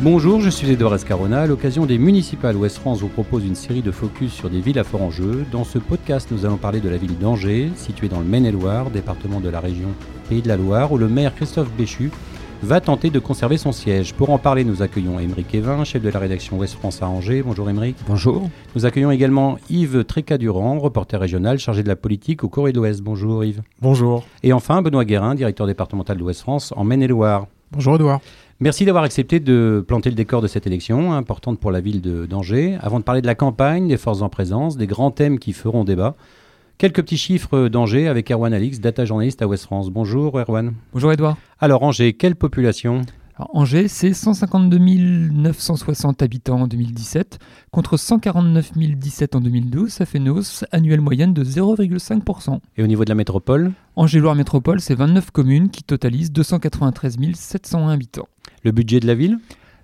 Bonjour, je suis Edouard Escarona. À l'occasion des municipales, Ouest France vous propose une série de focus sur des villes à fort enjeu. Dans ce podcast, nous allons parler de la ville d'Angers, située dans le Maine-et-Loire, département de la région Pays de la Loire, où le maire Christophe Béchu va tenter de conserver son siège. Pour en parler, nous accueillons Émeric Evin, chef de la rédaction Ouest France à Angers. Bonjour Émeric. Bonjour. Nous accueillons également Yves Trécadurand, reporter régional chargé de la politique au Corée de l'Ouest. Bonjour Yves. Bonjour. Et enfin Benoît Guérin, directeur départemental d'Ouest France en Maine-et-Loire. Bonjour Edouard. Merci d'avoir accepté de planter le décor de cette élection, importante pour la ville d'Angers. Avant de parler de la campagne, des forces en présence, des grands thèmes qui feront débat, quelques petits chiffres d'Angers avec Erwan Alix, data journaliste à Ouest France. Bonjour Erwan. Bonjour Edouard. Alors Angers, quelle population? Alors, Angers, c'est 152 960 habitants en 2017 contre 149 017 en 2012. Ça fait une hausse annuelle moyenne de 0,5%. Et au niveau de la métropole? Angers-Loire Métropole, c'est 29 communes qui totalisent 293 701 habitants. Le budget de la ville?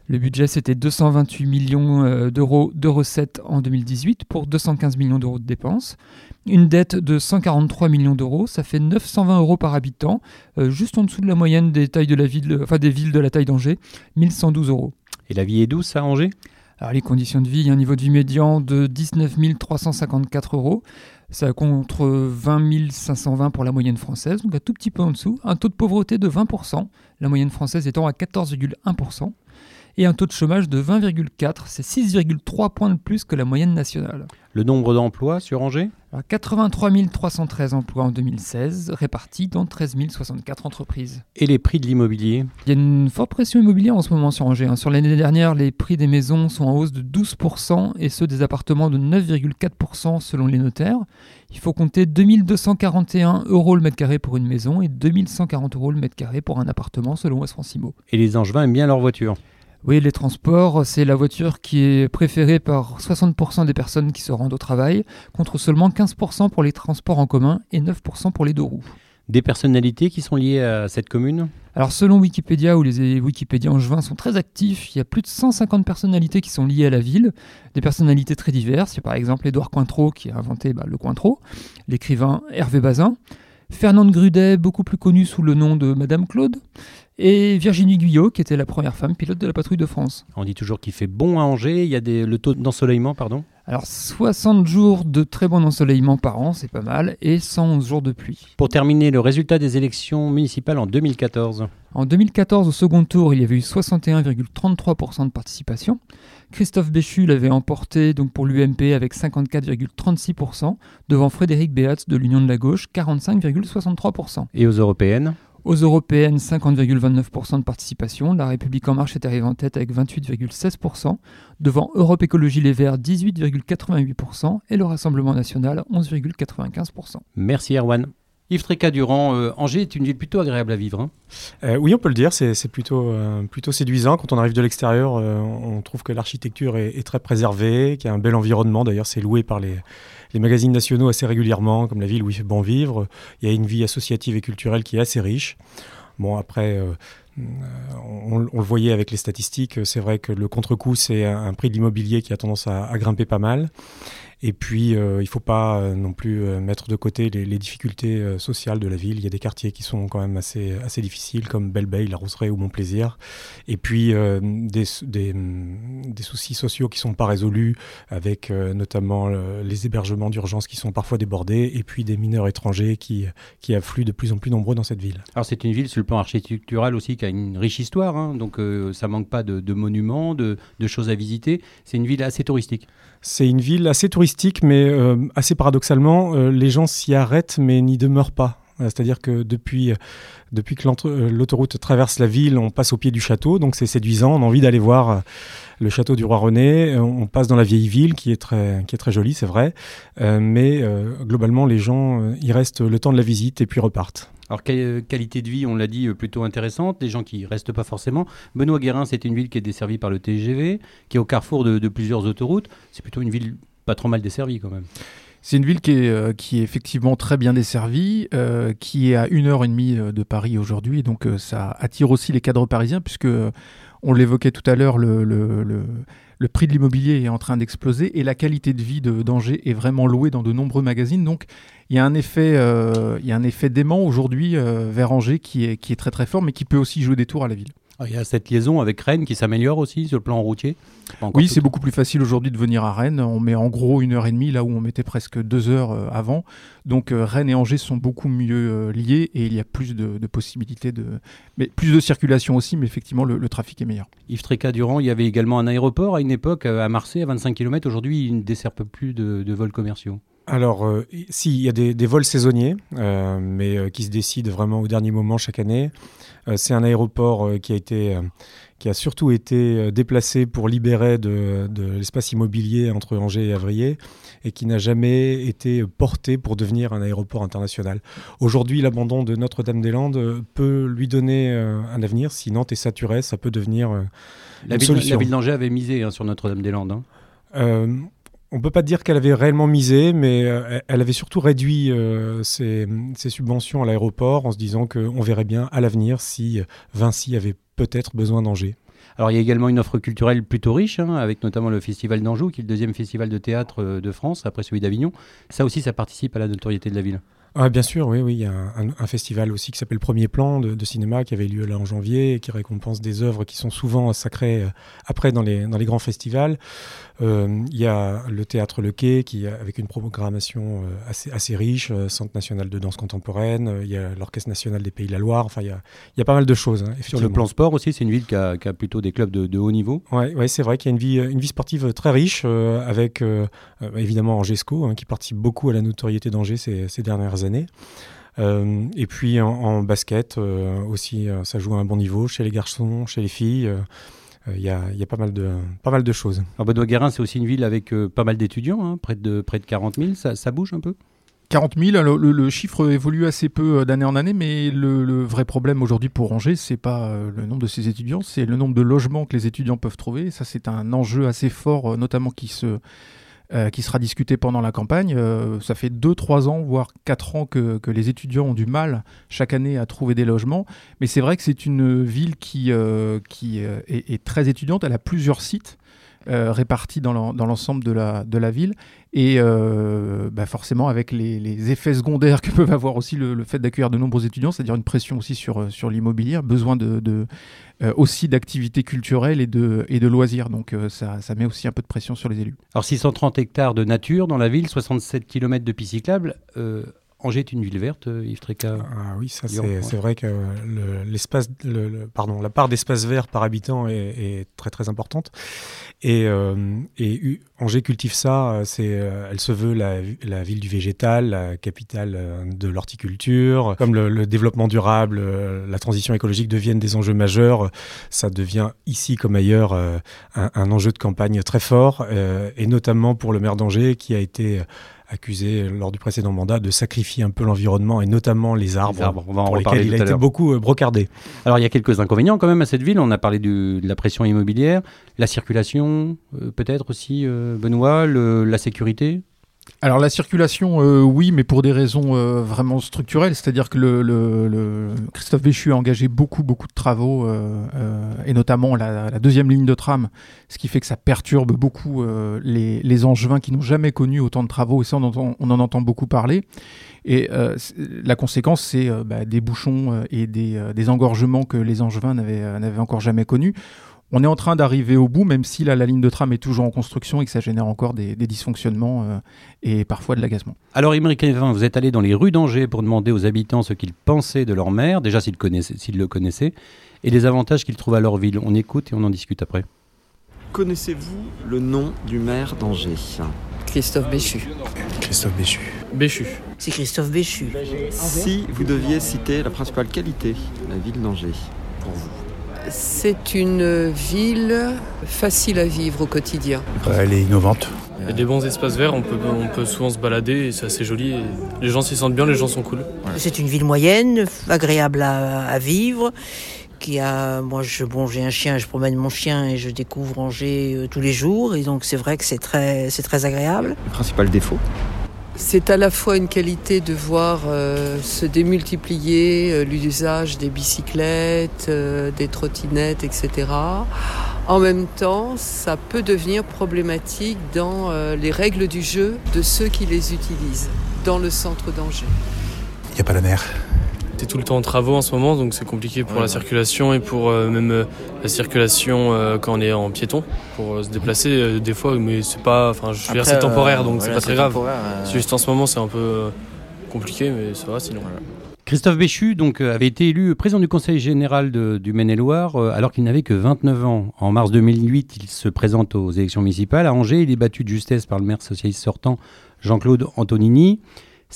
Le budget, c'était 228 millions euh, d'euros de recettes en 2018 pour 215 millions d'euros de dépenses. Une dette de 143 millions d'euros, ça fait 920 euros par habitant, euh, juste en dessous de la moyenne des, tailles de la ville, enfin des villes de la taille d'Angers, 1112 euros. Et la vie est douce à Angers? Alors les conditions de vie, il y a un niveau de vie médian de 19 354 euros. Ça contre 20 520 pour la moyenne française, donc un tout petit peu en dessous. Un taux de pauvreté de 20%, la moyenne française étant à 14,1%. Et un taux de chômage de 20,4, c'est 6,3 points de plus que la moyenne nationale. Le nombre d'emplois sur Angers? Alors, 83 313 emplois en 2016, répartis dans 13 064 entreprises. Et les prix de l'immobilier? Il y a une forte pression immobilière en ce moment sur Angers. hein. Sur l'année dernière, les prix des maisons sont en hausse de 12% et ceux des appartements de 9,4% selon les notaires. Il faut compter 2241 euros le mètre carré pour une maison et 2140 euros le mètre carré pour un appartement selon West Francimo. Et les Angevins aiment bien leur voiture? Oui, les transports, c'est la voiture qui est préférée par 60% des personnes qui se rendent au travail, contre seulement 15% pour les transports en commun et 9% pour les deux roues. Des personnalités qui sont liées à cette commune? Alors selon Wikipédia, où les Wikipédiens angevins sont très actifs, il y a plus de 150 personnalités qui sont liées à la ville, des personnalités très diverses. Il y a par exemple Édouard Cointreau qui a inventé bah, le Cointreau, l'écrivain Hervé Bazin, Fernande Grudet, beaucoup plus connue sous le nom de Madame Claude, et Virginie Guyot, qui était la première femme pilote de la patrouille de France. On dit toujours qu'il fait bon à Angers, il y a des, le taux d'ensoleillement, pardon? Alors 60 jours de très bon ensoleillement par an, c'est pas mal, et 111 jours de pluie. Pour terminer, le résultat des élections municipales en 2014. En 2014, au second tour, il y avait eu 61,33% de participation. Christophe Béchu l'avait emporté donc pour l'UMP avec 54,36%, devant Frédéric Beatz de l'Union de la Gauche, 45,63%. Et aux européennes? Aux européennes, 50,29% de participation. La République En Marche est arrivée en tête avec 28,16%, devant Europe Écologie Les Verts, 18,88%, et le Rassemblement National, 11,95%. Merci Erwan. Yves Trécadurand, euh, Angers est une ville plutôt agréable à vivre. hein. Euh, oui, on peut le dire, c'est plutôt, euh, plutôt séduisant. Quand on arrive de l'extérieur, euh, on trouve que l'architecture est, est très préservée, qu'il y a un bel environnement. D'ailleurs, c'est loué par les, les magazines nationaux assez régulièrement, comme la ville où il fait bon vivre. Il y a une vie associative et culturelle qui est assez riche. Bon, après, euh, on, on le voyait avec les statistiques, c'est vrai que le contre-coup, c'est un, prix de l'immobilier qui a tendance à grimper pas mal. Et puis, euh, il ne faut pas euh, non plus euh, mettre de côté les, difficultés sociales de la ville. Il y a des quartiers qui sont quand même assez, assez difficiles, comme Belle-Beille, La Roseraie ou Montplaisir. Et puis, des, des, des soucis sociaux qui ne sont pas résolus, avec notamment les hébergements d'urgence qui sont parfois débordés, et puis des mineurs étrangers qui, qui affluent de plus en plus nombreux dans cette ville. Alors c'est une ville sur le plan architectural aussi qui a une riche histoire, hein, donc ça manque pas de, de monuments, de, de choses à visiter. C'est une ville assez touristique. C'est une ville assez touristique, mais euh, assez paradoxalement, euh, les gens s'y arrêtent mais n'y demeurent pas. Euh, C'est-à-dire que depuis, que l'autoroute traverse la ville, on passe au pied du château, donc c'est séduisant. On a envie d'aller voir le château du roi René. On passe dans la vieille ville, qui est très, jolie, c'est vrai. Mais globalement, les gens y restent le temps de la visite et puis repartent. Alors quelle qualité de vie, on l'a dit, euh, plutôt intéressante, des gens qui restent pas forcément. Benoît Guérin, c'est une ville qui est desservie par le TGV, qui est au carrefour de, plusieurs autoroutes. C'est plutôt une ville pas trop mal desservie quand même. C'est une ville qui est, euh, qui est effectivement très bien desservie, euh, qui est à une heure et demie euh, de Paris aujourd'hui, donc euh, ça attire aussi les cadres parisiens, puisque euh, on l'évoquait tout à l'heure, le- le prix de l'immobilier est en train d'exploser et la qualité de vie de d'Angers est vraiment louée dans de nombreux magazines. Donc il y a un effet, euh, un effet d'aimant aujourd'hui euh, vers Angers qui est, qui est très très fort, mais qui peut aussi jouer des tours à la ville. Ah, il y a cette liaison avec Rennes qui s'améliore aussi sur le plan routier Oui, c'est beaucoup plus facile aujourd'hui de venir à Rennes. On met en gros une heure et demie là où on mettait presque deux heures euh, avant. Donc euh, Rennes et Angers sont beaucoup mieux euh, liés et il y a plus de, possibilités de. Mais plus de circulation aussi, mais effectivement le, trafic est meilleur. Yves Tréca-Durand, il y avait également un aéroport à une époque à Marseille à 25 km. Aujourd'hui, il ne dessert plus de, vols commerciaux. Alors, si, il y a des, vols saisonniers, mais qui se décident vraiment au dernier moment chaque année. Euh, c'est un aéroport euh, qui a été euh, qui a surtout été déplacé pour libérer de, l'espace immobilier entre Angers et Avrier et qui n'a jamais été porté pour devenir un aéroport international. Aujourd'hui, l'abandon de Notre-Dame-des-Landes peut lui donner un avenir. Si Nantes est saturée, ça peut devenir la, ville, la ville d'Angers avait misé hein, sur Notre-Dame-des-Landes. Hein. On ne peut pas dire qu'elle avait réellement misé, mais euh, elle avait surtout réduit euh, ses, subventions à l'aéroport en se disant qu'on verrait bien à l'avenir si Vinci avait peut-être besoin d'Angers. Alors il y a également une offre culturelle plutôt riche, hein, avec notamment le Festival d'Anjou, qui est le deuxième festival de théâtre euh, de France, après celui d'Avignon. Ça aussi, ça participe à la notoriété de la ville. Ah, bien sûr, oui, oui. Il y a un, festival aussi qui s'appelle Premier Plan de, cinéma qui avait lieu là en janvier et qui récompense des œuvres qui sont souvent sacrées euh, après dans les, dans les grands festivals. Euh, il y a le théâtre Le Quai qui avec une programmation euh, assez, assez riche, Centre national de danse contemporaine. Il y a l'Orchestre national des Pays de la Loire. Enfin, il y a, il y a pas mal de choses. Hein, Sur le plan sport aussi, c'est une ville qui a, qui a, plutôt des clubs de, de haut niveau. Oui, ouais, c'est vrai qu'il y a une vie, une vie sportive très riche avec évidemment Angesco hein, qui participe beaucoup à la notoriété d'Angers ces, ces dernières années années. Euh, et puis en, basket euh, aussi, euh, ça joue à un bon niveau chez les garçons, chez les filles. Il y, a, pas, mal de, pas mal de choses. Alors Benoît-Guérin, c'est aussi une ville avec pas mal d'étudiants, hein, près, de, près de 40 000. Ça, bouge un peu? 40 000, le, chiffre évolue assez peu d'année en année, mais le, vrai problème aujourd'hui pour Angers, c'est pas le nombre de ces étudiants, c'est le nombre de logements que les étudiants peuvent trouver. Ça, c'est un enjeu assez fort, notamment qui se euh, qui sera discuté pendant la campagne. Euh, ça fait 2-3 ans, voire 4 ans que, les étudiants ont du mal chaque année à trouver des logements. Mais c'est vrai que c'est une ville qui, euh, qui est, très étudiante. Elle a plusieurs sites. Répartis dans l'ensemble de la, de la ville et bah forcément avec les, effets secondaires que peuvent avoir aussi le, fait d'accueillir de nombreux étudiants, c'est-à-dire une pression aussi sur, sur l'immobilier, besoin de, euh, aussi d'activités culturelles et de, et de loisirs. Donc euh, ça, ça, met aussi un peu de pression sur les élus. Alors 630 hectares de nature dans la ville, 67 km de pistes cyclables. Euh, Angers est une ville verte, Yves Tréca ah Oui, ça c'est vrai que l'espace, le, pardon, la part d'espace vert par habitant est, très très importante. Et, et Angers cultive ça, c'est, elle se veut la, la, ville du végétal, la capitale de l'horticulture. Comme le, développement durable, la transition écologique deviennent des enjeux majeurs, ça devient ici comme ailleurs un, un enjeu de campagne très fort, et notamment pour le maire d'Angers qui a été accusé lors du précédent mandat de sacrifier un peu l'environnement et notamment les arbres, pour lesquels il a été beaucoup euh, brocardé. Alors il y a quelques inconvénients quand même à cette ville. On a parlé de la pression immobilière, la circulation, euh, peut-être aussi, euh, Benoît, la sécurité alors la circulation, euh, oui, mais pour des raisons euh, vraiment structurelles, c'est-à-dire que le, Christophe Béchu a engagé beaucoup, beaucoup de travaux, euh, et notamment la, deuxième ligne de tram, ce qui fait que ça perturbe beaucoup les, les, Angevins qui n'ont jamais connu autant de travaux, et ça on, en entend beaucoup parler. Et la conséquence, c'est bah, des bouchons et des, des, engorgements que les Angevins n'avaient encore jamais connus on est en train d'arriver au bout, même si la ligne de tram est toujours en construction et que ça génère encore des, dysfonctionnements euh, et parfois de l'agacement. Alors, Émeric vous êtes allé dans les rues d'Angers pour demander aux habitants ce qu'ils pensaient de leur maire, déjà s'ils, le connaissaient, et les avantages qu'ils trouvent à leur ville. On écoute et on en discute après. Connaissez-vous le nom du maire d'Angers? Christophe Béchu. Christophe Béchu. Béchu. C'est Christophe Béchu. Si vous deviez citer la principale qualité de la ville d'Angers pour vous c'est une ville facile à vivre au quotidien. Elle est innovante. Il y a des bons espaces verts, on peut, on peut souvent se balader et c'est assez joli. les gens s'y sentent bien, les gens sont cool. C'est une ville moyenne, agréable à, vivre. Qui a, moi, je, bon, j'ai un chien, je promène mon chien et je découvre Angers euh, tous les jours. Et donc, c'est vrai que c'est très, c'est très agréable. Le principal défaut c'est à la fois une qualité de voir euh, se démultiplier euh, l'usage des bicyclettes, euh, des trottinettes, etc. En même temps, ça peut devenir problématique dans les règles du jeu de ceux qui les utilisent dans le centre d'Angers. Il n'y a pas la mer. Est tout le temps en travaux en ce moment, donc c'est compliqué pour la circulation et pour même la circulation quand on est en piéton, pour se déplacer des fois, mais c'est pas, enfin, je veux dire, c'est temporaire, donc c'est pas très grave. C'est juste en ce moment, c'est un peu compliqué, mais ça va sinon. Christophe Béchu donc, euh, avait été élu président du Conseil général du Maine-et-Loire euh, alors qu'il n'avait que 29 ans. En mars 2008, il se présente aux élections municipales. À Angers, il est battu de justesse par le maire socialiste sortant, Jean-Claude Antonini.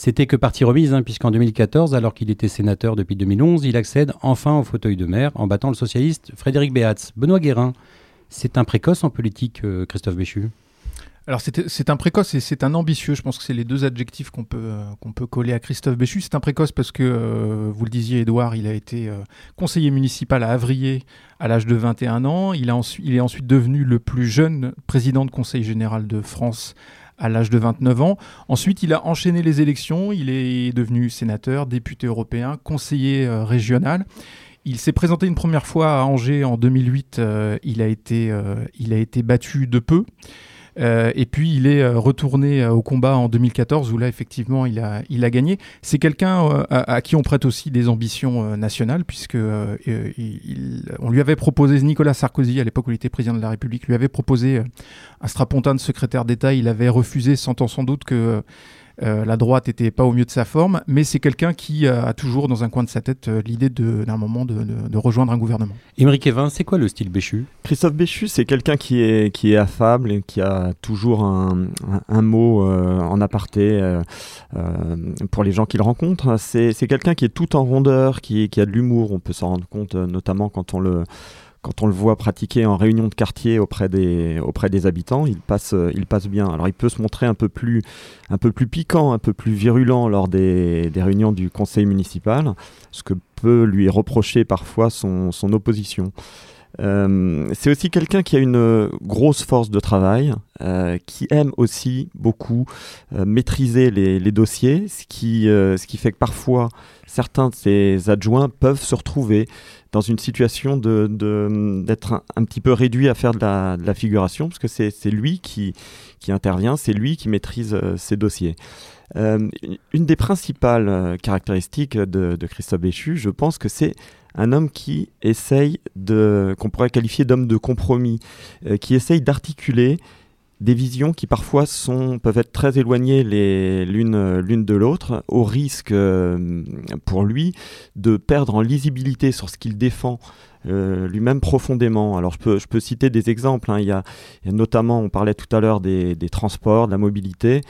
C'était que partie remise, hein, puisqu'en 2014, alors qu'il était sénateur depuis 2011, il accède enfin au fauteuil de maire en battant le socialiste Frédéric Béatz. Benoît Guérin, c'est un précoce en politique, euh, Christophe Béchu? Alors c'est un précoce et c'est un ambitieux. Je pense que c'est les deux adjectifs qu'on peut, euh, peut coller à Christophe Béchu. C'est un précoce parce que, euh, vous le disiez, Edouard, il a été conseiller municipal à Avrier à l'âge de 21 ans. Il, a il est ensuite devenu le plus jeune président de Conseil général de France à l'âge de 29 ans. Ensuite, il a enchaîné les élections. Il est devenu sénateur, député européen, conseiller régional. Il s'est présenté une première fois à Angers en 2008. il, a été, il a été battu de peu. Euh, et puis il est euh, retourné euh, au combat en 2014 où là effectivement il a, il a gagné. C'est quelqu'un à, qui on prête aussi des ambitions nationales puisque on lui avait proposé, Nicolas Sarkozy à l'époque où il était président de la République, lui avait proposé un strapontin de secrétaire d'État. Il avait refusé, sentant sans doute que euh, la droite n'était pas au mieux de sa forme, mais c'est quelqu'un qui a toujours dans un coin de sa tête euh, l'idée d'un moment de, rejoindre un gouvernement. Émeric Evin, c'est quoi le style Béchu? Christophe Béchu, c'est quelqu'un qui est, qui est affable et qui a toujours un, mot euh, en aparté pour les gens qu'il rencontre. C'est quelqu'un qui est tout en rondeur, qui, qui a de l'humour. On peut s'en rendre compte notamment quand on le quand on le voit pratiquer en réunion de quartier auprès des, habitants, il passe, euh, il passe bien. Alors il peut se montrer un peu plus, piquant, un peu plus virulent lors des, réunions du conseil municipal, ce que peut lui reprocher parfois son opposition. Euh, c'est aussi quelqu'un qui a une grosse force de travail, euh, qui aime aussi beaucoup maîtriser les, dossiers, ce qui, ce qui fait que parfois certains de ses adjoints peuvent se retrouver dans une situation d'être de, d'être un, petit peu réduit à faire de la, figuration, parce que c'est lui qui, qui intervient, c'est lui qui maîtrise euh, ces dossiers. Euh, une des principales euh, caractéristiques de, de Christophe Béchu, je pense que c'est un homme qui essaye de, qu'on pourrait qualifier d'homme de compromis, qui essaye d'articuler des visions qui parfois sont, peuvent être très éloignées l'une l'une de l'autre, au risque euh, pour lui de perdre en lisibilité sur ce qu'il défend euh, lui-même profondément. Alors je peux, je peux citer des exemples. Hein. Il, y a, notamment, on parlait tout à l'heure des, des, transports, de la mobilité.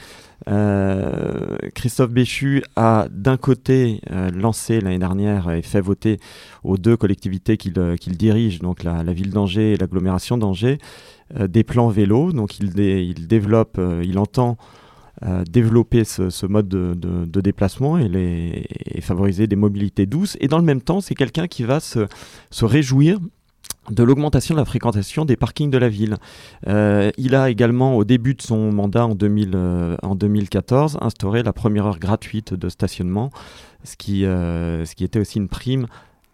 Euh, Christophe Béchu a d'un côté lancé l'année dernière et fait voter aux deux collectivités qu'il dirige, donc la, ville d'Angers et l'agglomération d'Angers, des plans vélo. Donc il, développe, euh, il entend euh, développer ce, mode de, déplacement et, favoriser des mobilités douces. Et dans le même temps, c'est quelqu'un qui va se, réjouir de l'augmentation de la fréquentation des parkings de la ville. il a également, au début de son mandat en, 2000, en 2014, instauré la première heure gratuite de stationnement, ce qui était aussi une prime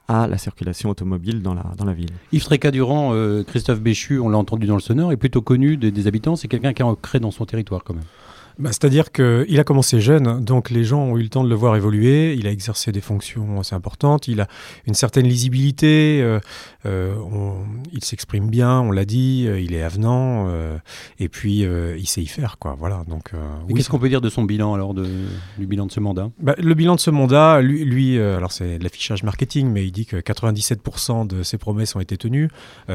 à la circulation automobile dans la, dans la ville. Yves Tréca-Durand, euh, Christophe Béchu, on l'a entendu dans le sonore, est plutôt connu des habitants. C'est quelqu'un qui est ancré dans son territoire quand même. Bah, c'est-à-dire qu'il a commencé jeune, donc les gens ont eu le temps de le voir évoluer. Il a exercé des fonctions assez importantes. Il a une certaine lisibilité. Euh, euh, il s'exprime bien, on l'a dit. Euh, il est avenant. et puis il sait y faire, quoi. Voilà. Donc. Qu'est-ce qu'on peut dire de son bilan alors, de, du bilan de ce mandat? Bah, Le bilan de ce mandat, lui, lui alors c'est de l'affichage marketing, mais il dit que 97% de ses promesses ont été tenues.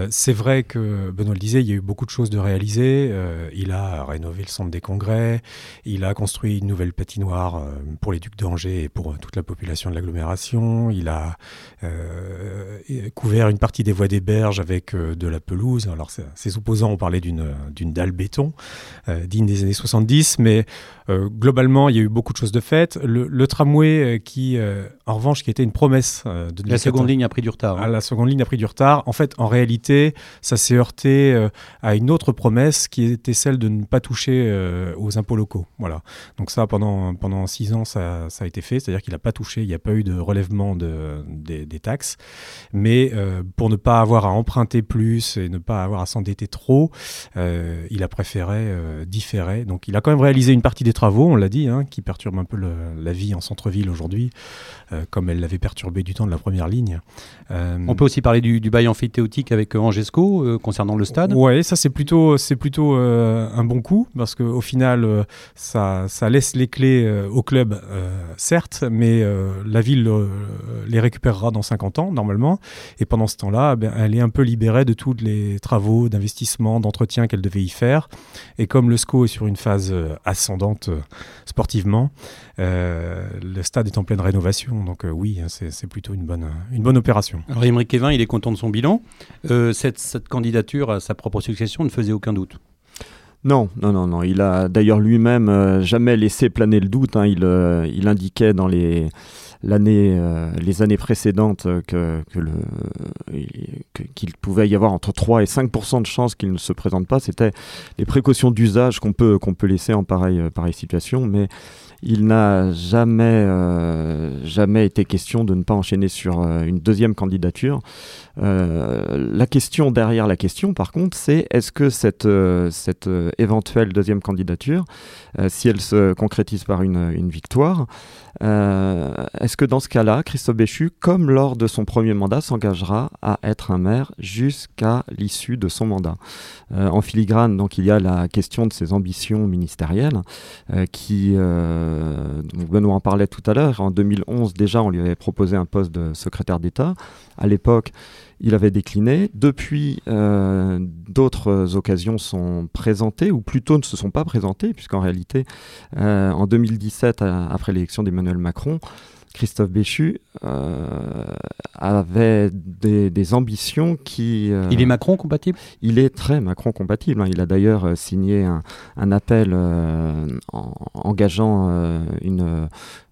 c'est vrai que Benoît le disait, il y a eu beaucoup de choses de réaliser. il a rénové le centre des congrès. Il a construit une nouvelle patinoire euh, pour les Ducs d'Angers et pour euh, toute la population de l'agglomération. Il a euh, couvert une partie des voies des berges avec de la pelouse. Alors ses opposants ont parlé d'une dalle béton digne des années 70, mais globalement, il y a eu beaucoup de choses de faites. Le, tramway qui, en revanche, qui était une promesse de la seconde ligne a pris du retard. Hein. Ah, la seconde ligne a pris du retard. En fait, en réalité, ça s'est heurté à une autre promesse qui était celle de ne pas toucher aux impôts locaux. Voilà. Donc ça, pendant, pendant six ans, ça, ça a été fait, c'est-à-dire qu'il n'a pas touché, il n'y a pas eu de relèvement de, des, des taxes. Mais euh, pour ne pas avoir à emprunter plus et ne pas avoir à s'endetter trop, euh, il a préféré euh, différer. Donc il a quand même réalisé une partie des travaux, on l'a dit, hein, qui perturbent un peu le, la vie en centre-ville aujourd'hui, comme elle l'avait perturbé du temps de la première ligne. On peut aussi parler du, du bail amphithéotique avec Angesco concernant le stade. Ouais, ça c'est plutôt, c'est plutôt un bon coup parce qu'au final, ça, laisse les clés au club, certes, mais la ville les récupérera dans 50 ans normalement. Et pendant ce temps-là, ben, elle est un peu libérée de tous les travaux d'investissement, d'entretien qu'elle devait y faire. Et comme le SCO est sur une phase euh, ascendante euh, sportivement, euh, le stade est en pleine rénovation. Donc euh, oui, hein, c'est plutôt une bonne, opération. Alors Émeric Kevin, il est content de son bilan. Euh, cette candidature à sa propre succession ne faisait aucun doute. Non, non, non, non. Il a d'ailleurs lui-même euh, jamais laissé planer le doute. Hein. Il, euh, il indiquait dans les euh, les années précédentes que- qu'il pouvait y avoir entre 3 et 5% de chances qu'il ne se présente pas. C'était les précautions d'usage qu'on peut, qu'on peut laisser en pareille, pareille situation, mais il n'a jamais, euh, jamais été question de ne pas enchaîner sur euh, une deuxième candidature. Euh, la question derrière la question, par contre, c'est est-ce que cette, cette éventuelle deuxième candidature, si elle se concrétise par une, une victoire, est-ce que dans ce cas-là, Christophe Béchu, comme lors de son premier mandat, s'engagera à être un maire jusqu'à l'issue de son mandat? En filigrane, donc, il y a la question de ses ambitions ministérielles, qui, euh, Benoît en parlait tout à l'heure. En 2011, déjà, on lui avait proposé un poste de secrétaire d'État. À l'époque, il avait décliné. Depuis, euh, d'autres occasions sont présentées, ou plutôt ne se sont pas présentées, puisqu'en réalité, euh, en 2017, à- après l'élection d'Emmanuel Macron, Christophe Béchu euh, avait des, des ambitions qui... euh, Il est Macron compatible? Il est très Macron compatible. hein. Il a d'ailleurs euh, signé un, un appel euh, en- engageant euh, une euh,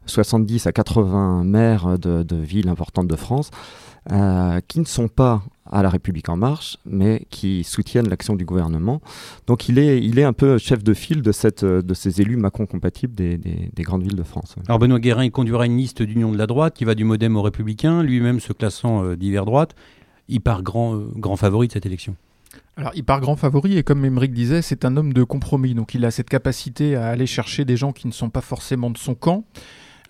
70 à 80 maires de, de villes importantes de France euh, qui ne sont pas à la République en marche, mais qui soutiennent l'action du gouvernement. Donc il est, il est un peu chef de file de, cette, euh, de ces élus Macron compatibles des, des- des grandes villes de France. Alors Benoît Guérin, il conduira une liste d'union de la droite qui va du Modem au Républicain, lui-même se classant euh, d'hiver droite. Il part grand, euh, grand favori de cette élection. Alors, il part grand favori et comme Emmerich disait, c'est un homme de compromis. Donc, il a cette capacité à aller chercher des gens qui ne sont pas forcément de son camp.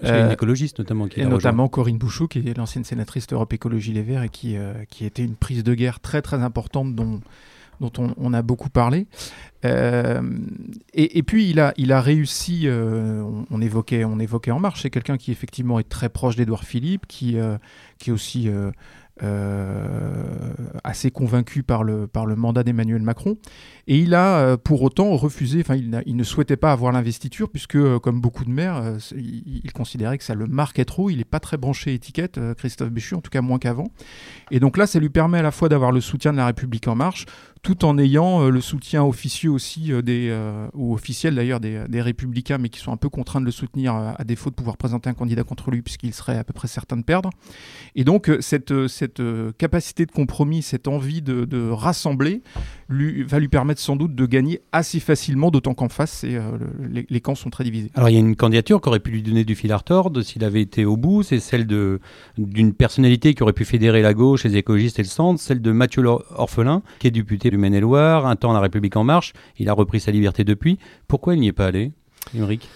Une Euh, écologiste notamment qui et rejoint. notamment Corinne Bouchot, qui est l'ancienne sénatrice d'Europe Écologie Les Verts et qui, euh, qui était une prise de guerre très très importante dont, dont on, on a beaucoup parlé. Euh, et, et puis il a, il a réussi, euh, on, on évoquait, on évoquait En Marche, c'est quelqu'un qui effectivement est très proche d'Édouard Philippe, qui, euh, qui est aussi assez convaincu par le, par le mandat d'Emmanuel Macron. Et il a euh, pour autant refusé, enfin il, ne souhaitait pas avoir l'investiture, puisque euh, comme beaucoup de maires, euh, il, il considérait que ça le marquait trop. Il n'est pas très branché étiquette, euh, Christophe Béchu, en tout cas moins qu'avant. Et donc là, ça lui permet à la fois d'avoir le soutien de la République en marche, tout en ayant euh, le soutien officieux aussi euh, des, euh, ou officiel d'ailleurs des, des républicains, mais qui sont un peu contraints de le soutenir à défaut de pouvoir présenter un candidat contre lui, puisqu'il serait à peu près certain de perdre. Et donc cette, cette capacité de compromis, cette envie de, de rassembler, lui, va lui permettre sans doute de gagner assez facilement, d'autant qu'en face, les, camps sont très divisés. Alors il y a une candidature qui aurait pu lui donner du fil à retordre s'il avait été au bout, c'est celle d'une personnalité qui aurait pu fédérer la gauche, les écologistes et le centre, celle de Mathieu Orphelin, qui est député Maine-et-Loire, un temps la République en marche, il a repris sa liberté depuis. Pourquoi il n'y est pas allé, Émeric?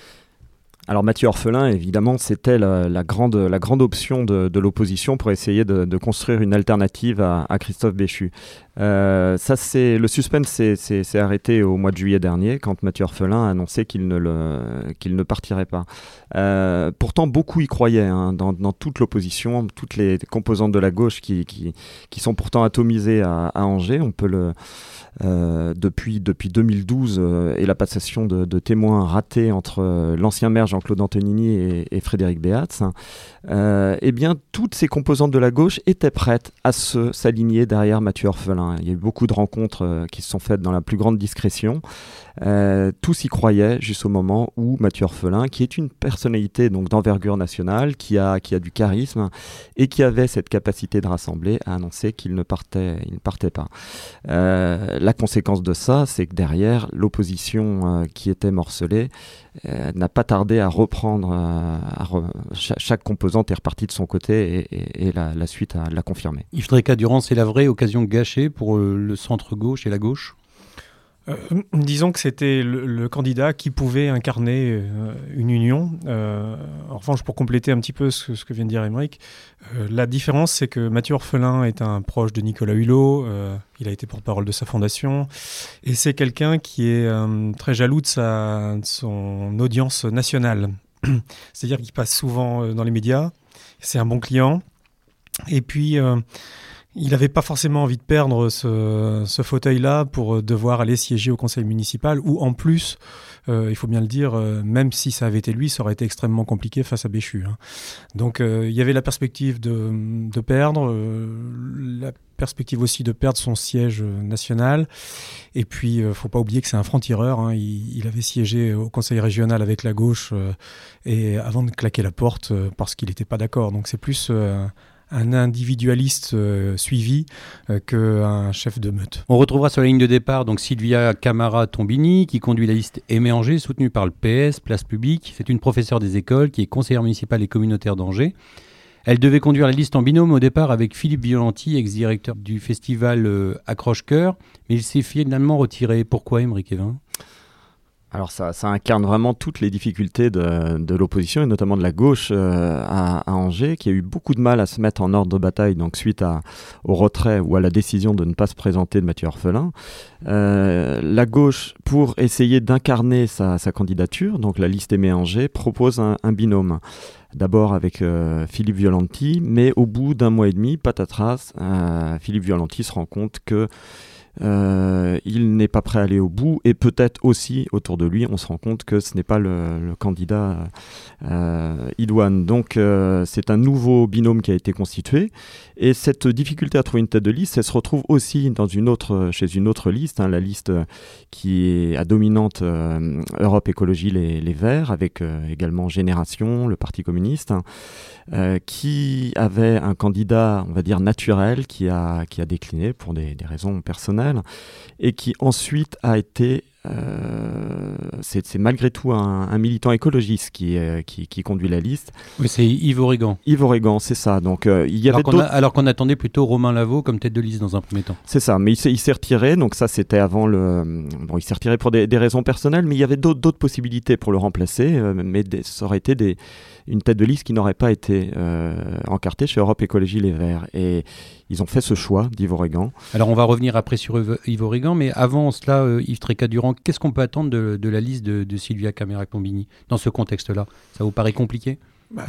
Alors Mathieu Orphelin, évidemment, c'était la, grande, la grande option de, l'opposition pour essayer de, construire une alternative à, Christophe Béchu. Euh, ça, le suspense s'est- arrêté au mois de juillet dernier quand Mathieu Orphelin a annoncé qu'il ne, ne partirait pas. Euh, pourtant, beaucoup y croyaient hein, dans, dans toute l'opposition, toutes les composantes de la gauche qui, qui, qui sont pourtant atomisées à, Angers. On peut le euh, depuis, depuis 2012 euh, et la passation de, témoins ratés entre l'ancien maire Jean Jean-Claude Antonini et, Frédéric Beatz, eh bien, toutes ces composantes de la gauche étaient prêtes à s'aligner derrière Mathieu Orphelin. Il y a eu beaucoup de rencontres qui se sont faites dans la plus grande discrétion. Tous y croyaient jusqu'au moment où Mathieu Orphelin, qui est une personnalité donc d'envergure nationale, qui a, a du charisme et qui avait cette capacité de rassembler, a annoncé qu'il ne partait, pas. la conséquence de ça, c'est que derrière, l'opposition qui était morcelée euh, n'a pas tardé à reprendre. Euh, chaque, composante est repartie de son côté et, la, suite l'a confirmé. Yves Tréca Durand, c'est la vraie occasion gâchée pour euh, le centre gauche et la gauche? Euh, disons que c'était le, candidat qui pouvait incarner euh, une union. Euh, en revanche, pour compléter un petit peu ce, que vient de dire Émeric, la différence c'est que Mathieu Orphelin est un proche de Nicolas Hulot, il a été porte-parole de sa fondation, et c'est quelqu'un qui est très jaloux de, sa, de son audience nationale. C'est-à-dire qu'il passe souvent dans les médias, c'est un bon client, et puis il n'avait pas forcément envie de perdre ce, fauteuil-là pour euh, devoir aller siéger au conseil municipal, ou en plus, euh, il faut bien le dire, euh, même si ça avait été lui, ça aurait été extrêmement compliqué face à Béchu. Hein. Donc il y avait la perspective de, perdre, la perspective aussi de perdre son siège national. Et puis, il faut pas oublier que c'est un franc-tireur. Hein. Il, avait siégé au conseil régional avec la gauche et avant de claquer la porte parce qu'il n'était pas d'accord. Donc c'est plus un individualiste euh, suivi euh, qu'un chef de meute. On retrouvera sur la ligne de départ donc Sylvia Camara Tombini qui conduit la liste Aimé Angers soutenue par le PS, Place Publique. C'est une professeure des écoles qui est conseillère municipale et communautaire d'Angers. Elle devait conduire la liste en binôme au départ avec Philippe Violenti, ex-directeur du festival euh, Accroche-Cœur, mais il s'est finalement retiré. Pourquoi, Émeric Evin? Alors ça, incarne vraiment toutes les difficultés de, l'opposition et notamment de la gauche euh, à, Angers, qui a eu beaucoup de mal à se mettre en ordre de bataille, donc suite au retrait ou à la décision de ne pas se présenter de Mathieu Orphelin. Euh, la gauche, pour essayer d'incarner sa, candidature, donc la liste Aimé Angers, propose un, binôme. D'abord avec euh, Philippe Violenti, mais au bout d'un mois et demi, patatras, Philippe Violenti se rend compte que euh, il n'est pas prêt à aller au bout et peut-être aussi autour de lui on se rend compte que ce n'est pas le, candidat euh. Donc euh, c'est un nouveau binôme qui a été constitué et cette difficulté à trouver une tête de liste, elle se retrouve aussi dans une autre, chez une autre liste, hein, la liste qui est à dominante Europe Écologie Les, Verts avec également Génération, le Parti communiste. Hein. Euh, qui avait un candidat, on va dire, naturel, qui a, qui a décliné pour des, des raisons personnelles, et qui ensuite a été euh, c'est malgré tout un, militant écologiste qui, qui, conduit la liste. Oui, c'est Yves Oregan. Yves Oregan, c'est ça. Donc, euh, il y avait alors qu'on attendait plutôt Romain Lavaux comme tête de liste dans un premier temps. C'est ça, mais il s'est retiré. Donc ça, c'était avant le. Bon, il s'est retiré pour des, raisons personnelles, mais il y avait d'autres possibilités pour le remplacer. Euh, mais ça aurait été des, une tête de liste qui n'aurait pas été encartée chez Europe Écologie Les Verts. Et ils ont fait ce choix d'Yves Oregan. Alors on va revenir après sur Yves Oregan, mais avant cela, Yves Tréca-Durand qu'est-ce qu'on peut attendre de, la liste de, Sylvia Camera-Combini dans ce contexte-là? Ça vous paraît compliqué?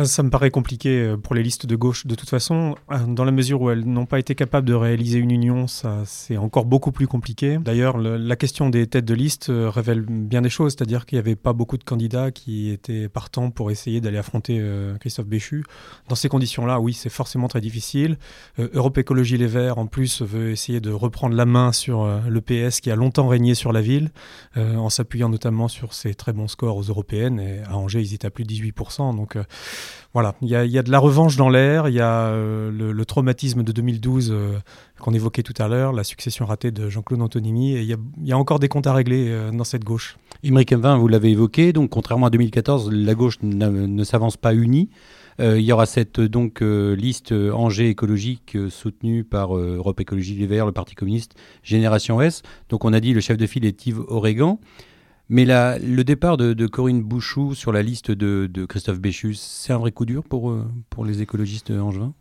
Ça me paraît compliqué euh, pour les listes de gauche de toute façon, euh, dans la mesure où elles n'ont pas été capables de réaliser une union, ça c'est encore beaucoup plus compliqué. D'ailleurs, la question des têtes de liste euh, révèle bien des choses, c'est-à-dire qu'il n'y avait pas beaucoup de candidats qui étaient partants pour essayer d'aller affronter Christophe Béchu. Dans ces conditions-là, oui, c'est forcément très difficile. Europe Écologie Les Verts, en plus, veut essayer de reprendre la main sur le PS qui a longtemps régné sur la ville, en s'appuyant notamment sur ses très bons scores aux européennes. Et à Angers, ils étaient à plus de 18%. Donc voilà, il y, a, de la revanche dans l'air, il y a euh, le, traumatisme de 2012 euh, qu'on évoquait tout à l'heure, la succession ratée de Jean-Claude Antonini, et il y, a, encore des comptes à régler euh, dans cette gauche. Imric Kevin, vous l'avez évoqué, donc contrairement à 2014, la gauche ne s'avance pas unie. il y aura cette donc liste Angers écologique soutenue par Europe Écologie Les Verts, le Parti communiste, Génération S. Donc on a dit le chef de file est Yves Oregan. Mais le départ de, Corinne Bouchou sur la liste de, Christophe Béchus, c'est un vrai coup dur pour, euh, pour les écologistes angevins?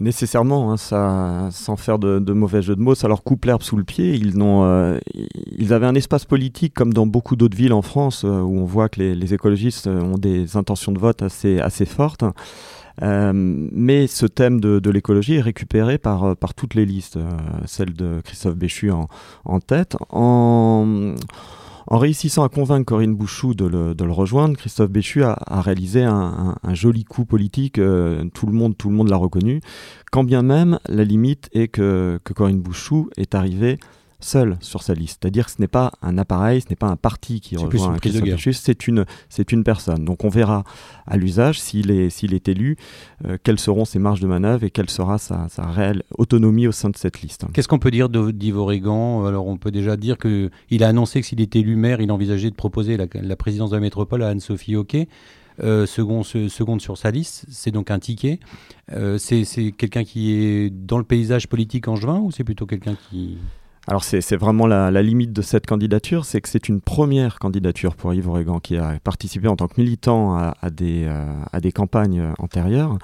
Nécessairement, hein, sans faire de, mauvais jeu de mots, ça leur coupe l'herbe sous le pied. Ils, ont, euh, ils avaient un espace politique, comme dans beaucoup d'autres villes en France, euh, où on voit que les, écologistes ont des intentions de vote assez, assez fortes. mais ce thème de, l'écologie est récupéré par, par toutes les listes, celle de Christophe Béchu en, en tête. En En réussissant à convaincre Corinne Bouchou de le, rejoindre, Christophe Béchu a, réalisé un, joli coup politique. Euh, tout le monde, tout le monde l'a reconnu. Quand bien même, la limite est que, que Corinne Bouchou est arrivée seul sur sa liste. C'est-à-dire que ce n'est pas un appareil, ce n'est pas un parti qui rejoint Christophe c'est une, c'est une personne. Donc on verra à l'usage, s'il est, s'il est élu, euh, quelles seront ses marges de manœuvre et quelle sera sa, réelle autonomie au sein de cette liste. Qu'est-ce qu'on peut dire d'Yves Regan Alors on peut déjà dire qu'il a annoncé que s'il était élu maire, il envisageait de proposer la, présidence de la métropole à Anne-Sophie Hockey. Euh, second, seconde sur sa liste, c'est donc un ticket. Euh, c'est quelqu'un qui est dans le paysage politique angevin ou c'est plutôt quelqu'un qui... Alors c'est vraiment la, limite de cette candidature, c'est que c'est une première candidature pour Yves Oregan qui a participé en tant que militant à, des, euh, des, campagnes antérieures.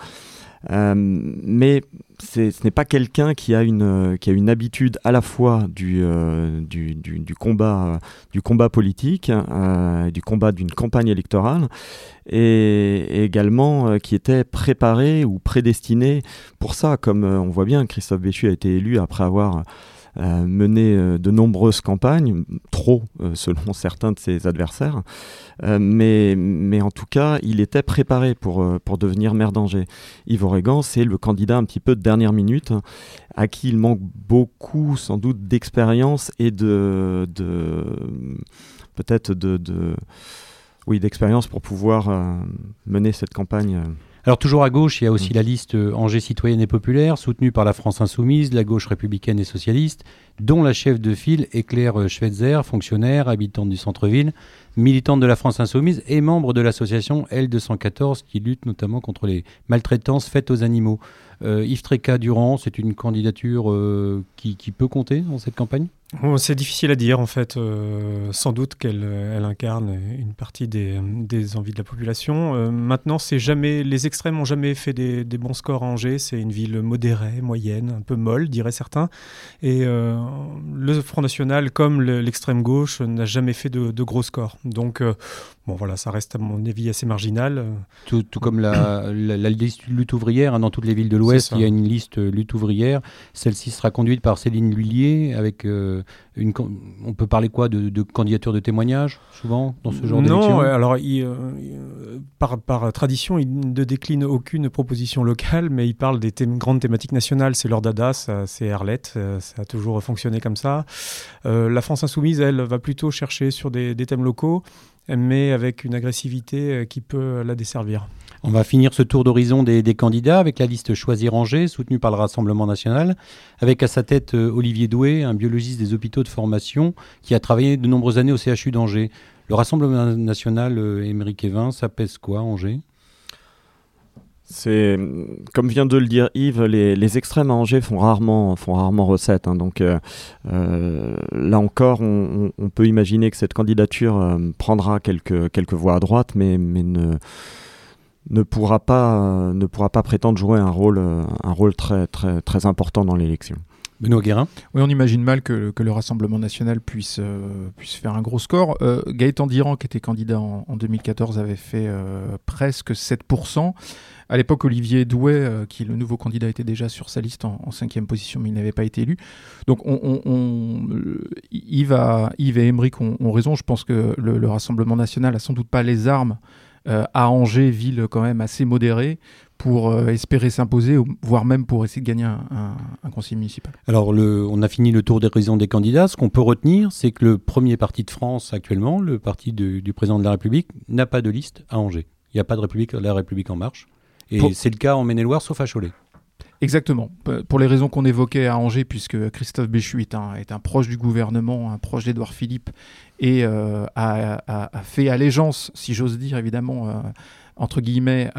Euh, mais ce n'est pas quelqu'un qui, a une, habitude à la fois du, euh, combat, politique, du combat d'une campagne électorale, et, également qui était préparé ou prédestiné pour ça. Comme on voit bien, Christophe Béchu a été élu après avoir mené euh, de nombreuses campagnes, trop euh, selon certains de ses adversaires, mais, mais en tout cas, il était préparé pour, pour devenir maire d'Angers. Yves Oregan, c'est le candidat un petit peu de dernière minute, à qui il manque beaucoup, sans doute, d'expérience et de, de peut-être de, de, oui, d'expérience pour pouvoir mener cette campagne. Alors toujours à gauche, il y a aussi mm. la liste euh, Angers citoyenne et populaire, soutenue par la France insoumise, la gauche républicaine et socialiste, dont la chef de file est Claire euh, Schweitzer, fonctionnaire, habitante du centre-ville, militante de la France insoumise et membre de l'association L214 qui lutte notamment contre les maltraitances faites aux animaux. Euh, Yves Tréca-Durand, c'est une candidature qui, qui peut compter dans cette campagne? C'est difficile à dire en fait. Euh, sans doute qu'elle elle incarne une partie des, envies de la population. Euh, maintenant, c'est jamais les extrêmes n'ont jamais fait des, bons scores à Angers. C'est une ville modérée, moyenne, un peu molle, diraient certains. Et euh, le Front National, comme l'extrême gauche, n'a jamais fait de, de, gros scores. Donc Bon, voilà, ça reste à mon avis assez marginal. Tout, comme la, liste lutte ouvrière, hein, dans toutes les villes de l'Ouest, il y a une liste lutte ouvrière. Celle-ci sera conduite par Céline Lullier avec on peut parler quoi de, de candidature de témoignage souvent dans ce genre d'élection Non, alors euh, par, tradition, il ne décline aucune proposition locale, mais il parle des grandes thématiques nationales. C'est leur dada, c'est Arlette, euh, ça a toujours fonctionné comme ça. Euh, la France insoumise, elle, va plutôt chercher sur des thèmes locaux, mais avec une agressivité qui peut la desservir. On va finir ce tour d'horizon des, candidats avec la liste Choisir Angers, soutenue par le Rassemblement national, avec à sa tête euh, Olivier Doué, un biologiste des hôpitaux de formation qui a travaillé de nombreuses années au CHU d'Angers. Le Rassemblement national, euh, Émeric Evin, ça pèse quoi, Angers? C'est comme vient de le dire Yves, les, extrêmes à Angers font rarement, font recette. Hein. donc euh, là encore, on, peut imaginer que cette candidature prendra quelques, quelques voix à droite, mais, ne, ne pourra pas, euh, ne pourra pas prétendre jouer un rôle, euh, un rôle très, très, très important dans l'élection. Benoît Guérin Oui, on imagine mal que, le Rassemblement national puisse, euh, puisse faire un gros score. Gaëtan Diran, qui était candidat en, 2014, avait fait presque 7%. À l'époque, Olivier Douai, qui est le nouveau candidat, était déjà sur sa liste en, cinquième position, mais il n'avait pas été élu. Donc, on, Yves, et Émeric ont, raison. Je pense que le, le Rassemblement national a sans doute pas les armes euh, à Angers, ville quand même assez modérée, pour euh, espérer s'imposer, voire même pour essayer de gagner un, conseil municipal. Alors, on a fini le tour d'horizon des candidats. Ce qu'on peut retenir, c'est que le premier parti de France actuellement, le parti du président de la République, n'a pas de liste à Angers. Il n'y a pas de République, la République en marche. Et c'est le cas en Maine-et-Loire, sauf à Cholet. Exactement. Pour les raisons qu'on évoquait à Angers, puisque Christophe Béchu est un, est un proche du gouvernement, un proche d'Édouard Philippe, et euh, a, fait allégeance, si j'ose dire, évidemment, euh, entre guillemets,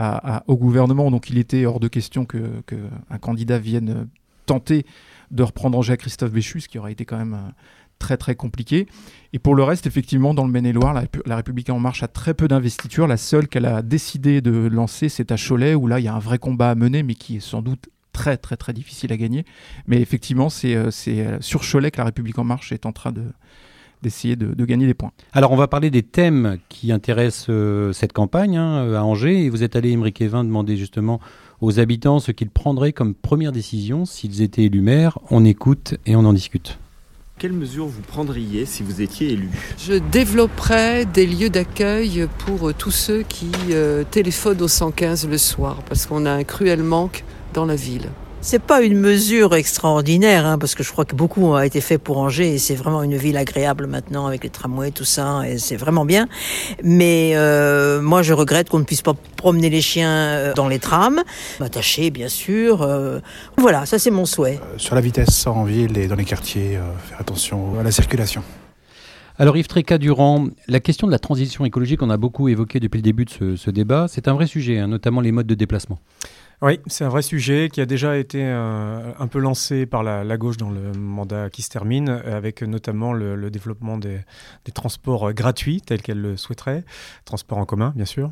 au gouvernement. Donc il était hors de question que un candidat vienne tenter de reprendre Angers à Christophe Béchu, ce qui aurait été quand même euh, très très compliqué. Et pour le reste, effectivement, dans le Maine-et-Loire, la, la, République en marche a très peu d'investiture. La seule qu'elle a décidé de lancer, c'est à Cholet, où là, il y a un vrai combat à mener, mais qui est sans doute très très très difficile à gagner. Mais effectivement, c'est euh, euh, sur Cholet que la République en marche est en train de d'essayer de, gagner des points. Alors on va parler des thèmes qui intéressent euh, cette campagne hein, à Angers. Et vous êtes allé, Émeric Evin, demander justement aux habitants ce qu'ils prendraient comme première décision s'ils étaient élus maires. On écoute et on en discute. quelles mesures vous prendriez si vous étiez élu Je développerais des lieux d'accueil pour euh, tous ceux qui euh, téléphonent au 115 le soir, parce qu'on a un cruel manque dans la ville. C'est pas une mesure extraordinaire, hein, parce que je crois que beaucoup a été fait pour Angers et c'est vraiment une ville agréable maintenant avec les tramways, tout ça, et c'est vraiment bien. Mais euh, moi, je regrette qu'on ne puisse pas promener les chiens euh, dans les trams, m'attacher, bien sûr. Euh, voilà, ça c'est mon souhait. sur la vitesse en ville et dans les quartiers, faire attention à la circulation. Alors Yves Tréca-Durand, la question de la transition écologique, on a beaucoup évoqué depuis le début de ce, débat. C'est un vrai sujet, hein, notamment les modes de déplacement. Oui, c'est un vrai sujet qui a déjà été euh, un peu lancé par la, gauche dans le mandat qui se termine, avec notamment le, développement des, des, transports gratuits tels qu'elle le souhaiterait, transports en commun bien sûr.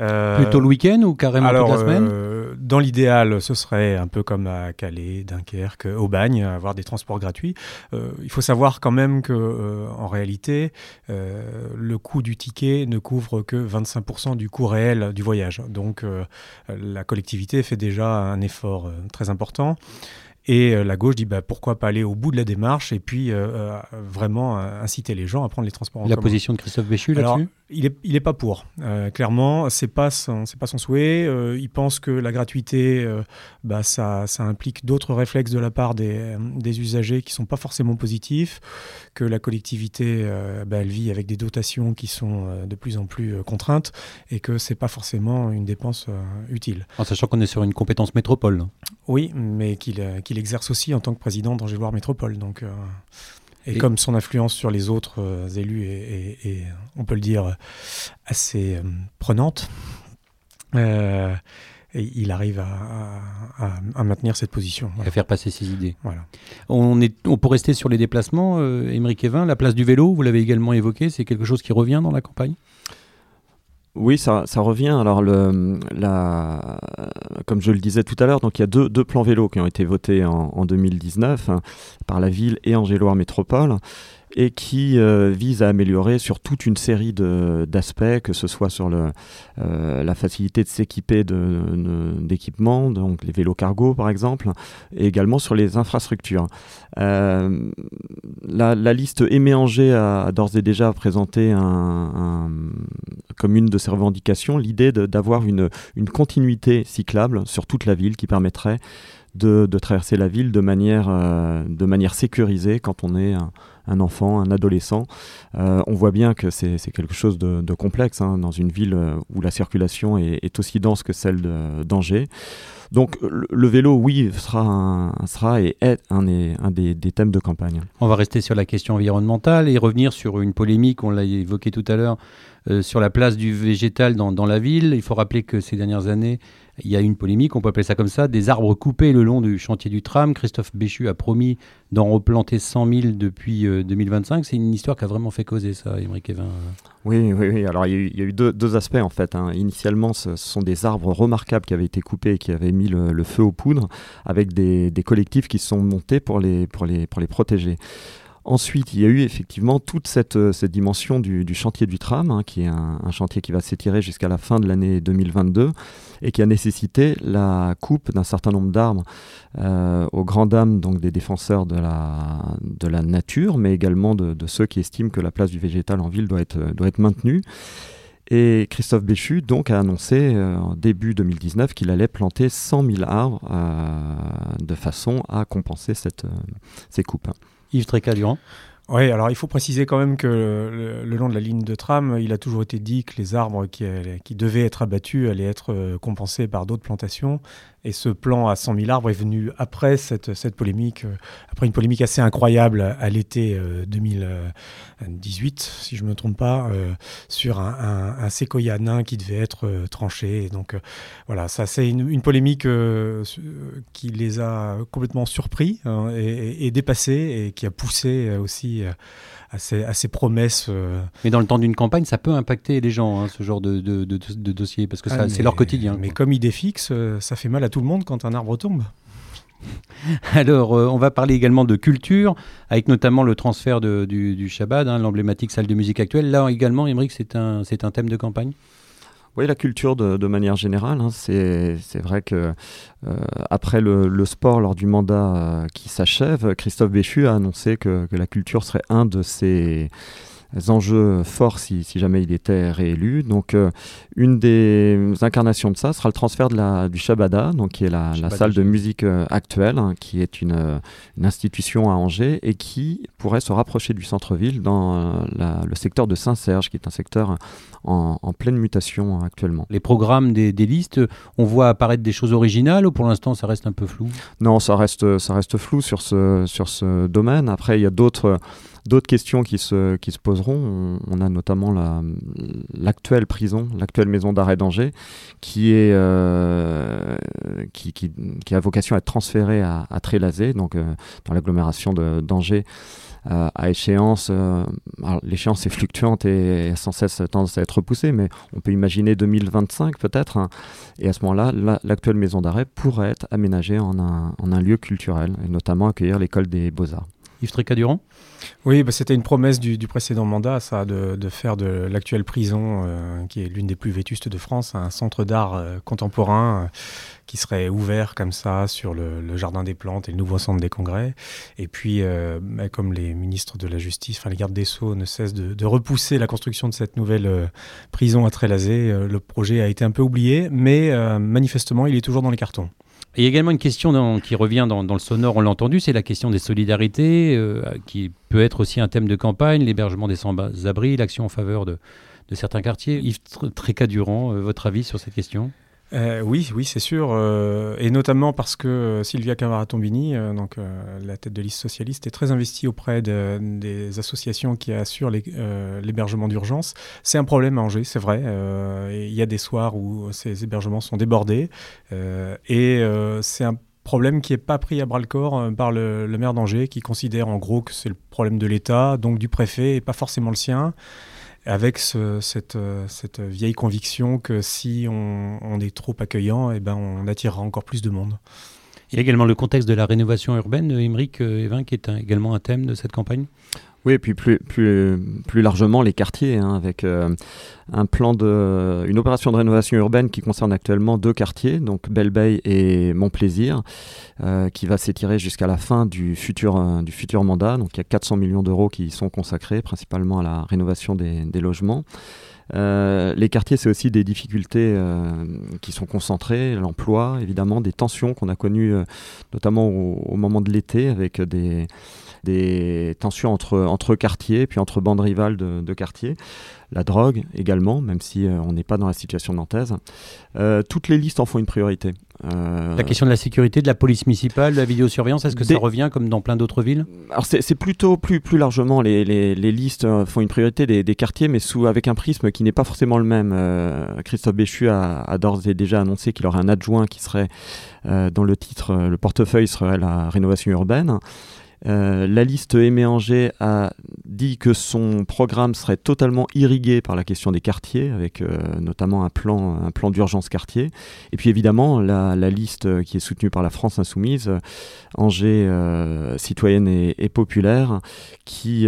Euh, Plutôt le week-end ou carrément toute la semaine euh, Dans l'idéal, ce serait un peu comme à Calais, Dunkerque, Aubagne, avoir des transports gratuits. Euh, il faut savoir quand même que, en réalité, le coût du ticket ne couvre que 25% du coût réel du voyage. Donc, la collectivité fait déjà un effort très important. Et euh, la gauche dit bah, pourquoi pas aller au bout de la démarche et puis euh, euh, vraiment inciter les gens à prendre les transports en la commun. La position de Christophe Béchu là-dessus? il n'est il est pas pour. clairement, c'est pas son, pas son souhait. il pense que la gratuité, bah, ça, ça implique d'autres réflexes de la part des, des usagers qui sont pas forcément positifs, que la collectivité, bah, elle vit avec des dotations qui sont de plus en plus contraintes et que c'est pas forcément une dépense utile. En sachant qu'on est sur une compétence métropole. Oui, mais qu'il qu'il exerce aussi en tant que président d'Angers-Loire Métropole. Donc, euh, et, comme son influence sur les autres euh, élus est, on peut le dire, assez euh, prenante, il arrive à, maintenir cette position. À faire passer ses idées. Voilà. On, est, on peut rester sur les déplacements, Émeric Evin, la place du vélo, vous l'avez également évoqué, c'est quelque chose qui revient dans la campagne? Oui, ça, revient. Alors, le, la, comme je le disais tout à l'heure, donc il y a deux, plans vélos qui ont été votés en, 2019 hein, par la ville et Angéloire Métropole et qui euh, vise à améliorer sur toute une série d'aspects, que ce soit sur le, euh, la facilité de s'équiper d'équipements, donc les vélos cargo par exemple, et également sur les infrastructures. Euh, la, liste Aimé Angers a, d'ores et déjà présenté comme une de ses revendications l'idée d'avoir une, une continuité cyclable sur toute la ville qui permettrait de, traverser la ville de manière, de manière sécurisée quand on est un enfant, un adolescent. Euh, on voit bien que c'est quelque chose de, complexe hein, dans une ville euh, où la circulation est, aussi dense que celle d'Angers. Donc le, vélo, oui, sera, et est un, un des, thèmes de campagne. On va rester sur la question environnementale et revenir sur une polémique, on l'a évoqué tout à l'heure, sur la place du végétal dans, la ville. Il faut rappeler que ces dernières années, il y a une polémique, on peut appeler ça comme ça, des arbres coupés le long du chantier du tram. Christophe Béchu a promis d'en replanter 100 000 depuis 2025. Euh, C'est une histoire qui a vraiment fait causer ça, Émeric Evin. Oui, oui, oui. Alors il y a eu, deux, aspects en fait. Hein. Initialement, ce sont des arbres remarquables qui avaient été coupés et qui avaient mis le, feu aux poudres, avec des, collectifs qui se sont montés pour les, pour les, pour les protéger. Ensuite, il y a eu effectivement toute cette, euh, dimension du, chantier du tram, hein, qui est un, chantier qui va s'étirer jusqu'à la fin de l'année 2022 et qui a nécessité la coupe d'un certain nombre d'arbres euh, aux grandes dames donc des défenseurs de la, nature, mais également de, ceux qui estiment que la place du végétal en ville doit être, être maintenue. Et Christophe Béchu donc a annoncé euh, en début 2019 qu'il allait planter 100 000 arbres de façon à compenser ces coupes. Yves Tréca-Durand oui, alors il faut préciser quand même que le, long de la ligne de tram, il a toujours été dit que les arbres qui, qui devaient être abattus allaient être euh, compensés par d'autres plantations. Et ce plan à 100 000 arbres est venu après cette, cette polémique, euh, après une polémique assez incroyable à l'été 2018, euh, si je ne me trompe pas, euh, sur un, un, séquoia nain qui devait être tranché. donc voilà, ça c'est une, polémique qui les a complètement surpris hein, et, et, dépassés et qui a poussé aussi à ces, promesses. Euh. Mais dans le temps d'une campagne, ça peut impacter les gens, hein, ce genre de, de, de, dossier, parce que ah, c'est leur quotidien. Mais comme idée fixe, euh, ça fait mal à tout le monde quand un arbre tombe. Alors, euh, on va parler également de culture, avec notamment le transfert du, du Shabbat, hein, l'emblématique salle de musique actuelle. Là également, Émeric, c'est un, un thème de campagne? Oui, la culture de, manière générale. Hein, c'est vrai que euh, après le, sport, lors du mandat euh, qui s'achève, Christophe Béchu a annoncé que, que, la culture serait un de ses enjeux forts si, jamais il était réélu. Donc, euh, une des incarnations de ça sera le transfert de la, du Shabada, donc qui est la, salle de musique euh, actuelle, hein, qui est une, institution à Angers et qui pourrait se rapprocher du centre-ville dans euh, le secteur de Saint-Serge, qui est un secteur en, pleine mutation actuellement. Les programmes des, listes, on voit apparaître des choses originales ou pour l'instant ça reste un peu flou? Non, ça reste, ça reste flou sur ce, sur ce domaine. Après, il y a d'autres d'autres questions qui se, poseront. On, a notamment l'actuelle prison, l'actuelle maison d'arrêt d'Angers, qui, euh, a vocation à être transférée à, Trélazé, donc euh, dans l'agglomération d'Angers. Euh, à échéance, l'échéance est fluctuante et a sans cesse tendance à être repoussée, mais on peut imaginer 2025 peut-être, hein. et à ce moment-là, l'actuelle maison d'arrêt pourrait être aménagée en un lieu culturel, et notamment accueillir l'école des beaux-arts. Yves Tricadurand Oui, bah, c'était une promesse du, précédent mandat, ça, de, faire de l'actuelle prison, euh, qui est l'une des plus vétustes de France, un centre d'art euh, contemporain euh, qui serait ouvert comme ça sur le, jardin des plantes et le nouveau centre des congrès. Et puis, bah, comme les ministres de la Justice, enfin les gardes des Sceaux ne cessent de, repousser la construction de cette nouvelle prison à Trélazé, le projet a été un peu oublié, mais manifestement, il est toujours dans les cartons il y a également une question qui revient dans, le sonore, on l'a entendu, c'est la question des solidarités, euh, qui peut être aussi un thème de campagne, l'hébergement des sans-abri, l'action en faveur de, certains quartiers. Yves Trécadurand, euh, votre avis sur cette question? Euh, oui, oui, c'est sûr, euh, et notamment parce que euh, Sylvia Camara-Tombini, donc la tête de liste socialiste, est très investie auprès des associations qui assurent l'hébergement d'urgence. C'est un problème à Angers, c'est vrai. Il y a des soirs où ces hébergements sont débordés, et c'est un problème qui n'est pas pris à bras le corps par le maire d'Angers, qui considère en gros que c'est le problème de l'État, donc du préfet, et pas forcément le sien avec cette, cette, vieille conviction que si on, est trop accueillant, eh ben on attirera encore plus de monde. Il y a également le contexte de la rénovation urbaine, Émeric Evin, qui est également un thème de cette campagne? Oui, et puis plus, plus, largement les quartiers, hein, avec euh, un plan de, une opération de rénovation urbaine qui concerne actuellement deux quartiers, donc Belle-Bay et Montplaisir, euh, qui va s'étirer jusqu'à la fin du futur, euh, du futur mandat. Donc il y a 400 millions d'euros qui sont consacrés principalement à la rénovation des, logements. les quartiers, c'est aussi des difficultés qui sont concentrées, l'emploi, évidemment, des tensions qu'on a connues notamment au, moment de l'été avec des, des tensions entre, entre quartiers, puis entre bandes rivales de, de quartiers. La drogue également, même si euh, on n'est pas dans la situation nantaise. Euh, toutes les listes en font une priorité. Euh, la question de la sécurité, de la police municipale, de la vidéosurveillance, est-ce que ça revient comme dans plein d'autres villes? Alors c'est plutôt plus, plus largement, les, les, les, listes font une priorité des, des, quartiers, mais sous, avec un prisme qui n'est pas forcément le même. Christophe Béchu a, a d'ores et déjà annoncé qu'il aurait un adjoint qui serait, dont le titre, le portefeuille serait la rénovation urbaine. Euh, la liste Aimé Angers a dit que son programme serait totalement irrigué par la question des quartiers, avec euh, notamment un plan, un plan d'urgence quartier. Et puis évidemment, la, liste qui est soutenue par la France Insoumise, Angers euh, citoyenne et, populaire, qui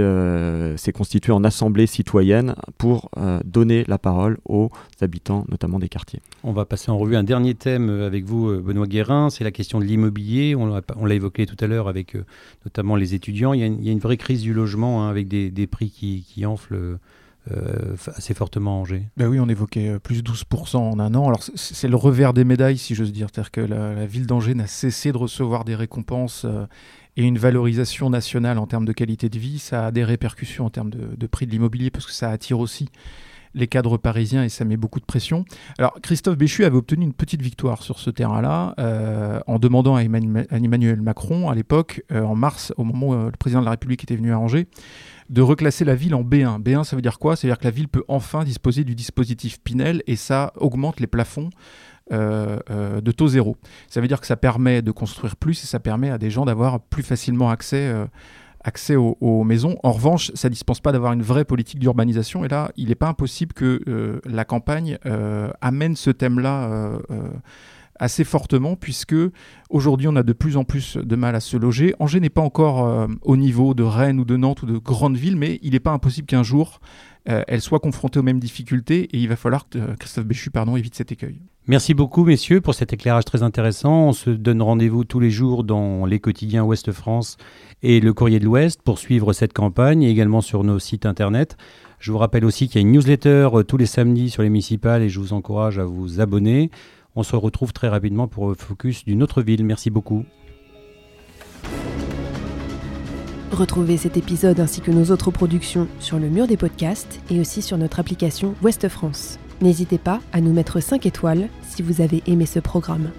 s'est constituée en assemblée citoyenne pour donner la parole aux habitants, notamment des quartiers. On va passer en revue un dernier thème avec vous, Benoît Guérin, c'est la question de l'immobilier. On l'a évoqué tout à l'heure avec notamment les étudiants. Il y a une, vraie crise du logement hein, avec des, prix qui, enflent. Euh, assez fortement en Angers. Ben oui, on évoquait euh, plus 12% en un an. Alors c'est le revers des médailles, si j'ose dire. C'est-à-dire que la, ville d'Angers n'a cessé de recevoir des récompenses euh, et une valorisation nationale en termes de qualité de vie. Ça a des répercussions en termes de prix de l'immobilier parce que ça attire aussi les cadres parisiens et ça met beaucoup de pression. Alors Christophe Béchu avait obtenu une petite victoire sur ce terrain-là euh, en demandant à Emmanuel Macron à l'époque, euh, en mars, au moment où euh, le président de la République était venu à Angers, de reclasser la ville en B1. B1, ça veut dire quoi? Ça veut dire que la ville peut enfin disposer du dispositif Pinel et ça augmente les plafonds de taux zéro. Ça veut dire que ça permet de construire plus et ça permet à des gens d'avoir plus facilement accès accès aux, maisons. En revanche, ça ne dispense pas d'avoir une vraie politique d'urbanisation. Et là, il n'est pas impossible que euh, la campagne euh, amène ce thème-là euh, assez fortement, puisque aujourd'hui, on a de plus en plus de mal à se loger. Angers n'est pas encore au niveau de Rennes ou de Nantes ou de grandes villes, mais il n'est pas impossible qu'un jour, elles soient confrontées aux mêmes difficultés et il va falloir que Christophe Béchu pardon, évite cet écueil. Merci beaucoup, messieurs, pour cet éclairage très intéressant. On se donne rendez-vous tous les jours dans les quotidiens Ouest France et le Courrier de l'Ouest pour suivre cette campagne et également sur nos sites internet. Je vous rappelle aussi qu'il y a une newsletter euh, tous les samedis sur les municipales et je vous encourage à vous abonner. On se retrouve très rapidement pour focus d'une autre ville. Merci beaucoup. Retrouvez cet épisode ainsi que nos autres productions sur le mur des podcasts et aussi sur notre application Ouest France. N'hésitez pas à nous mettre 5 étoiles si vous avez aimé ce programme.